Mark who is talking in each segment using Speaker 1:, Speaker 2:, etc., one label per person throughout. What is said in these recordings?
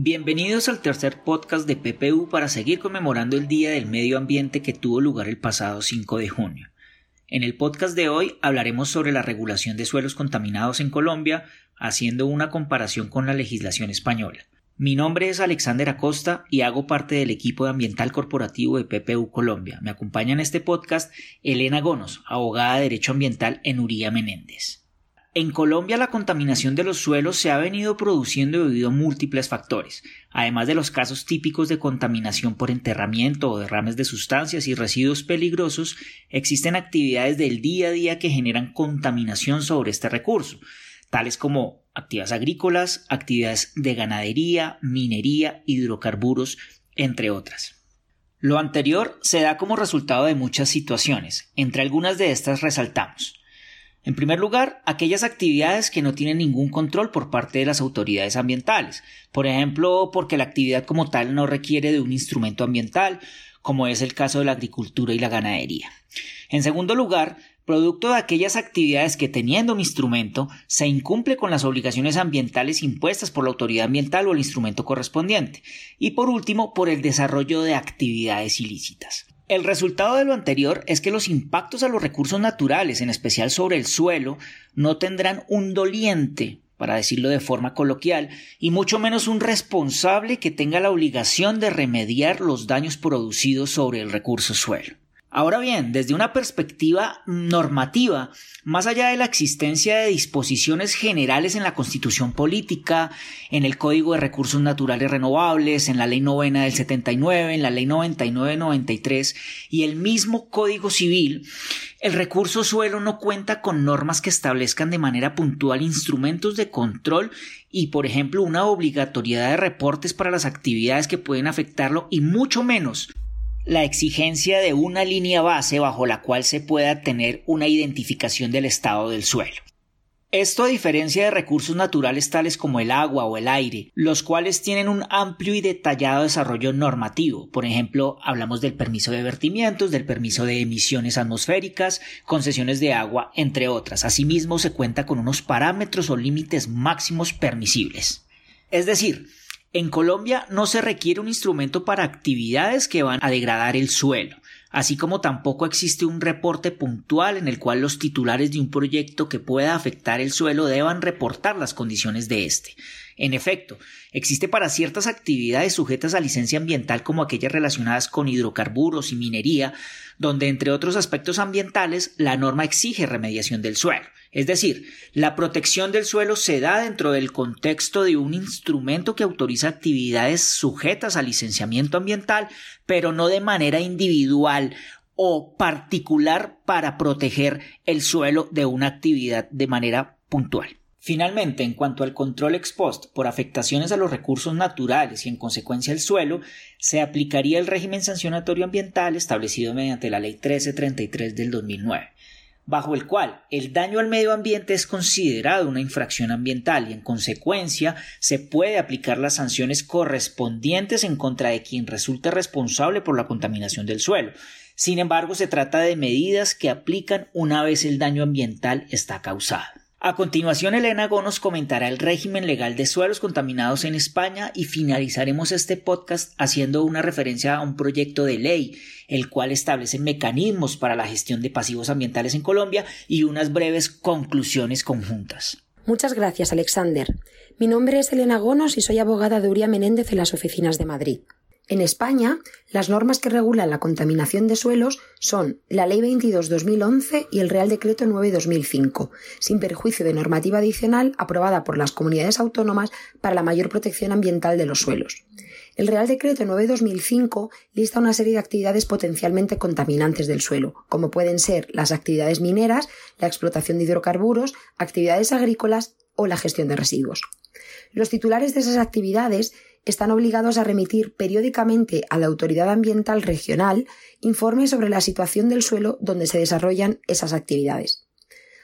Speaker 1: Bienvenidos al tercer podcast de PPU para seguir conmemorando el Día del Medio Ambiente que tuvo lugar el pasado 5 de junio. En el podcast de hoy hablaremos sobre la regulación de suelos contaminados en Colombia, haciendo una comparación con la legislación española. Mi nombre es Alexander Acosta y hago parte del equipo de ambiental corporativo de PPU Colombia. Me acompaña en este podcast Elena Gonos, abogada de Derecho Ambiental en Uría Menéndez. En Colombia la contaminación de los suelos se ha venido produciendo debido a múltiples factores, además de los casos típicos de contaminación por enterramiento o derrames de sustancias y residuos peligrosos, existen actividades del día a día que generan contaminación sobre este recurso, tales como actividades agrícolas, actividades de ganadería, minería, hidrocarburos, entre otras. Lo anterior se da como resultado de muchas situaciones, entre algunas de estas resaltamos en primer lugar, aquellas actividades que no tienen ningún control por parte de las autoridades ambientales, por ejemplo, porque la actividad como tal no requiere de un instrumento ambiental, como es el caso de la agricultura y la ganadería. En segundo lugar, producto de aquellas actividades que teniendo un instrumento se incumple con las obligaciones ambientales impuestas por la autoridad ambiental o el instrumento correspondiente. Y por último, por el desarrollo de actividades ilícitas. El resultado de lo anterior es que los impactos a los recursos naturales, en especial sobre el suelo, no tendrán un doliente, para decirlo de forma coloquial, y mucho menos un responsable que tenga la obligación de remediar los daños producidos sobre el recurso suelo. Ahora bien, desde una perspectiva normativa, más allá de la existencia de disposiciones generales en la Constitución Política, en el Código de Recursos Naturales Renovables, en la Ley Novena del 79, en la Ley 99-93 y el mismo Código Civil, el recurso suelo no cuenta con normas que establezcan de manera puntual instrumentos de control y, por ejemplo, una obligatoriedad de reportes para las actividades que pueden afectarlo y mucho menos la exigencia de una línea base bajo la cual se pueda tener una identificación del estado del suelo. Esto a diferencia de recursos naturales tales como el agua o el aire, los cuales tienen un amplio y detallado desarrollo normativo. Por ejemplo, hablamos del permiso de vertimientos, del permiso de emisiones atmosféricas, concesiones de agua, entre otras. Asimismo, se cuenta con unos parámetros o límites máximos permisibles. Es decir, en Colombia no se requiere un instrumento para actividades que van a degradar el suelo, así como tampoco existe un reporte puntual en el cual los titulares de un proyecto que pueda afectar el suelo deban reportar las condiciones de éste. En efecto, existe para ciertas actividades sujetas a licencia ambiental como aquellas relacionadas con hidrocarburos y minería, donde entre otros aspectos ambientales la norma exige remediación del suelo. Es decir, la protección del suelo se da dentro del contexto de un instrumento que autoriza actividades sujetas a licenciamiento ambiental, pero no de manera individual o particular para proteger el suelo de una actividad de manera puntual. Finalmente, en cuanto al control ex post por afectaciones a los recursos naturales y en consecuencia al suelo, se aplicaría el régimen sancionatorio ambiental establecido mediante la Ley 1333 del 2009 bajo el cual el daño al medio ambiente es considerado una infracción ambiental y en consecuencia se puede aplicar las sanciones correspondientes en contra de quien resulte responsable por la contaminación del suelo. Sin embargo, se trata de medidas que aplican una vez el daño ambiental está causado. A continuación, Elena Go nos comentará el régimen legal de suelos contaminados en España y finalizaremos este podcast haciendo una referencia a un proyecto de ley, el cual establece mecanismos para la gestión de pasivos ambientales en Colombia y unas breves conclusiones conjuntas.
Speaker 2: Muchas gracias, Alexander. Mi nombre es Elena Gonos y soy abogada de Uría Menéndez en las oficinas de Madrid. En España, las normas que regulan la contaminación de suelos son la Ley 22-2011 y el Real Decreto 9-2005, sin perjuicio de normativa adicional aprobada por las comunidades autónomas para la mayor protección ambiental de los suelos. El Real Decreto 9-2005 lista una serie de actividades potencialmente contaminantes del suelo, como pueden ser las actividades mineras, la explotación de hidrocarburos, actividades agrícolas o la gestión de residuos. Los titulares de esas actividades están obligados a remitir periódicamente a la Autoridad Ambiental Regional informes sobre la situación del suelo donde se desarrollan esas actividades.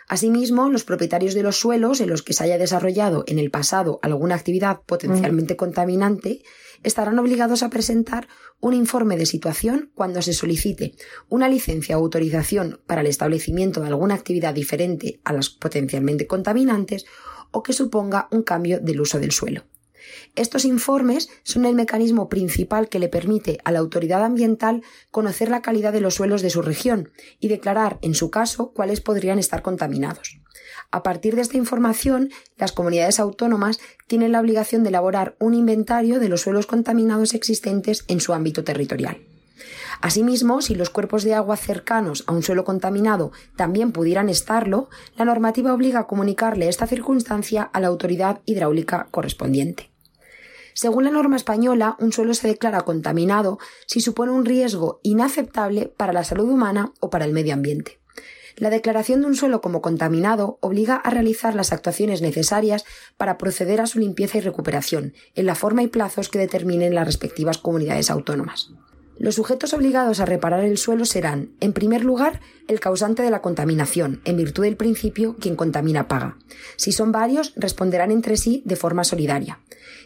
Speaker 2: Asimismo, los propietarios de los suelos en los que se haya desarrollado en el pasado alguna actividad potencialmente contaminante estarán obligados a presentar un informe de situación cuando se solicite una licencia o autorización para el establecimiento de alguna actividad diferente a las potencialmente contaminantes o que suponga un cambio del uso del suelo. Estos informes son el mecanismo principal que le permite a la autoridad ambiental conocer la calidad de los suelos de su región y declarar, en su caso, cuáles podrían estar contaminados. A partir de esta información, las comunidades autónomas tienen la obligación de elaborar un inventario de los suelos contaminados existentes en su ámbito territorial. Asimismo, si los cuerpos de agua cercanos a un suelo contaminado también pudieran estarlo, la normativa obliga a comunicarle esta circunstancia a la autoridad hidráulica correspondiente. Según la norma española, un suelo se declara contaminado si supone un riesgo inaceptable para la salud humana o para el medio ambiente. La declaración de un suelo como contaminado obliga a realizar las actuaciones necesarias para proceder a su limpieza y recuperación, en la forma y plazos que determinen las respectivas comunidades autónomas. Los sujetos obligados a reparar el suelo serán, en primer lugar, el causante de la contaminación, en virtud del principio quien contamina paga. Si son varios, responderán entre sí de forma solidaria.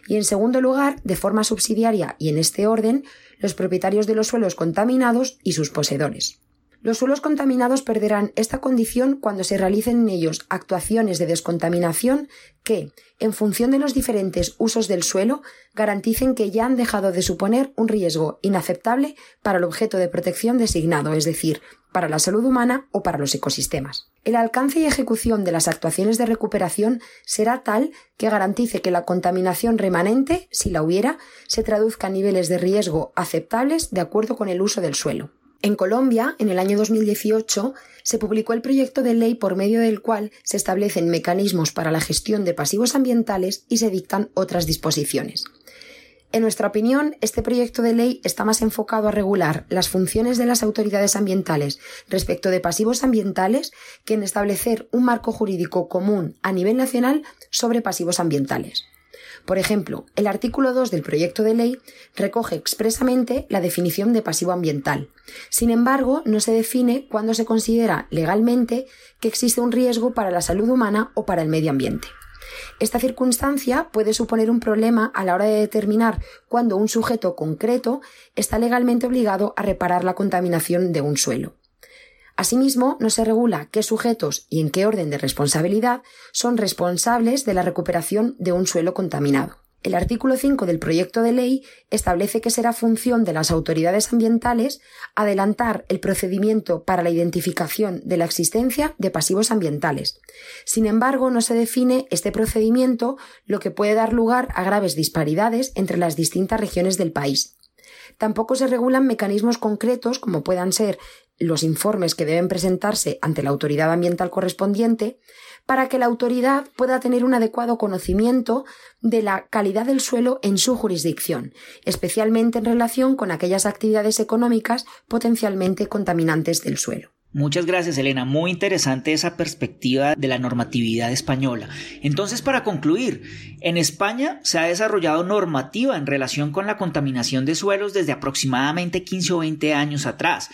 Speaker 2: Y en segundo lugar, de forma subsidiaria y en este orden, los propietarios de los suelos contaminados y sus poseedores. Los suelos contaminados perderán esta condición cuando se realicen en ellos actuaciones de descontaminación que, en función de los diferentes usos del suelo, garanticen que ya han dejado de suponer un riesgo inaceptable para el objeto de protección designado, es decir, para la salud humana o para los ecosistemas. El alcance y ejecución de las actuaciones de recuperación será tal que garantice que la contaminación remanente, si la hubiera, se traduzca a niveles de riesgo aceptables de acuerdo con el uso del suelo. En Colombia, en el año 2018, se publicó el proyecto de ley por medio del cual se establecen mecanismos para la gestión de pasivos ambientales y se dictan otras disposiciones. En nuestra opinión, este proyecto de ley está más enfocado a regular las funciones de las autoridades ambientales respecto de pasivos ambientales que en establecer un marco jurídico común a nivel nacional sobre pasivos ambientales. Por ejemplo, el artículo 2 del proyecto de ley recoge expresamente la definición de pasivo ambiental. Sin embargo, no se define cuándo se considera legalmente que existe un riesgo para la salud humana o para el medio ambiente. Esta circunstancia puede suponer un problema a la hora de determinar cuándo un sujeto concreto está legalmente obligado a reparar la contaminación de un suelo. Asimismo, no se regula qué sujetos y en qué orden de responsabilidad son responsables de la recuperación de un suelo contaminado. El artículo 5 del proyecto de ley establece que será función de las autoridades ambientales adelantar el procedimiento para la identificación de la existencia de pasivos ambientales. Sin embargo, no se define este procedimiento, lo que puede dar lugar a graves disparidades entre las distintas regiones del país. Tampoco se regulan mecanismos concretos como puedan ser los informes que deben presentarse ante la autoridad ambiental correspondiente para que la autoridad pueda tener un adecuado conocimiento de la calidad del suelo en su jurisdicción, especialmente en relación con aquellas actividades económicas potencialmente contaminantes del suelo.
Speaker 1: Muchas gracias, Elena. Muy interesante esa perspectiva de la normatividad española. Entonces, para concluir, en España se ha desarrollado normativa en relación con la contaminación de suelos desde aproximadamente 15 o 20 años atrás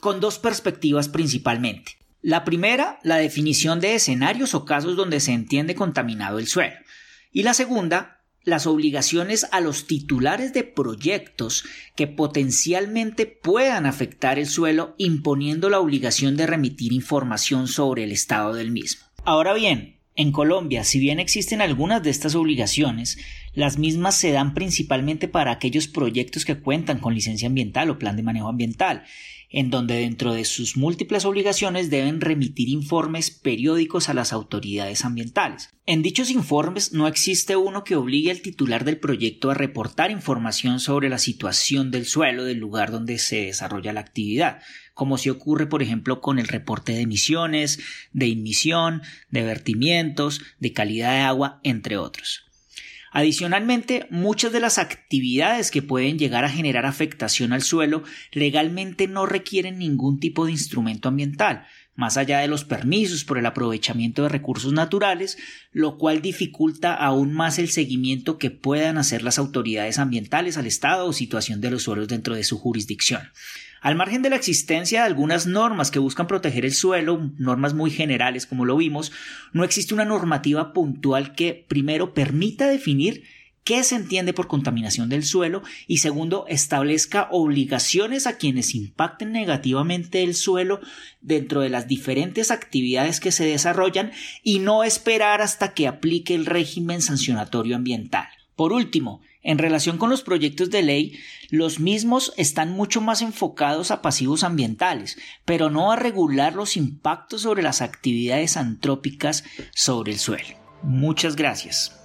Speaker 1: con dos perspectivas principalmente. La primera, la definición de escenarios o casos donde se entiende contaminado el suelo. Y la segunda, las obligaciones a los titulares de proyectos que potencialmente puedan afectar el suelo imponiendo la obligación de remitir información sobre el estado del mismo. Ahora bien, en Colombia, si bien existen algunas de estas obligaciones, las mismas se dan principalmente para aquellos proyectos que cuentan con licencia ambiental o plan de manejo ambiental, en donde dentro de sus múltiples obligaciones deben remitir informes periódicos a las autoridades ambientales. En dichos informes no existe uno que obligue al titular del proyecto a reportar información sobre la situación del suelo del lugar donde se desarrolla la actividad, como si ocurre por ejemplo con el reporte de emisiones, de inmisión, de vertimientos, de calidad de agua, entre otros. Adicionalmente, muchas de las actividades que pueden llegar a generar afectación al suelo legalmente no requieren ningún tipo de instrumento ambiental, más allá de los permisos por el aprovechamiento de recursos naturales, lo cual dificulta aún más el seguimiento que puedan hacer las autoridades ambientales al estado o situación de los suelos dentro de su jurisdicción. Al margen de la existencia de algunas normas que buscan proteger el suelo, normas muy generales como lo vimos, no existe una normativa puntual que primero permita definir qué se entiende por contaminación del suelo y segundo establezca obligaciones a quienes impacten negativamente el suelo dentro de las diferentes actividades que se desarrollan y no esperar hasta que aplique el régimen sancionatorio ambiental. Por último, en relación con los proyectos de ley, los mismos están mucho más enfocados a pasivos ambientales, pero no a regular los impactos sobre las actividades antrópicas sobre el suelo. Muchas gracias.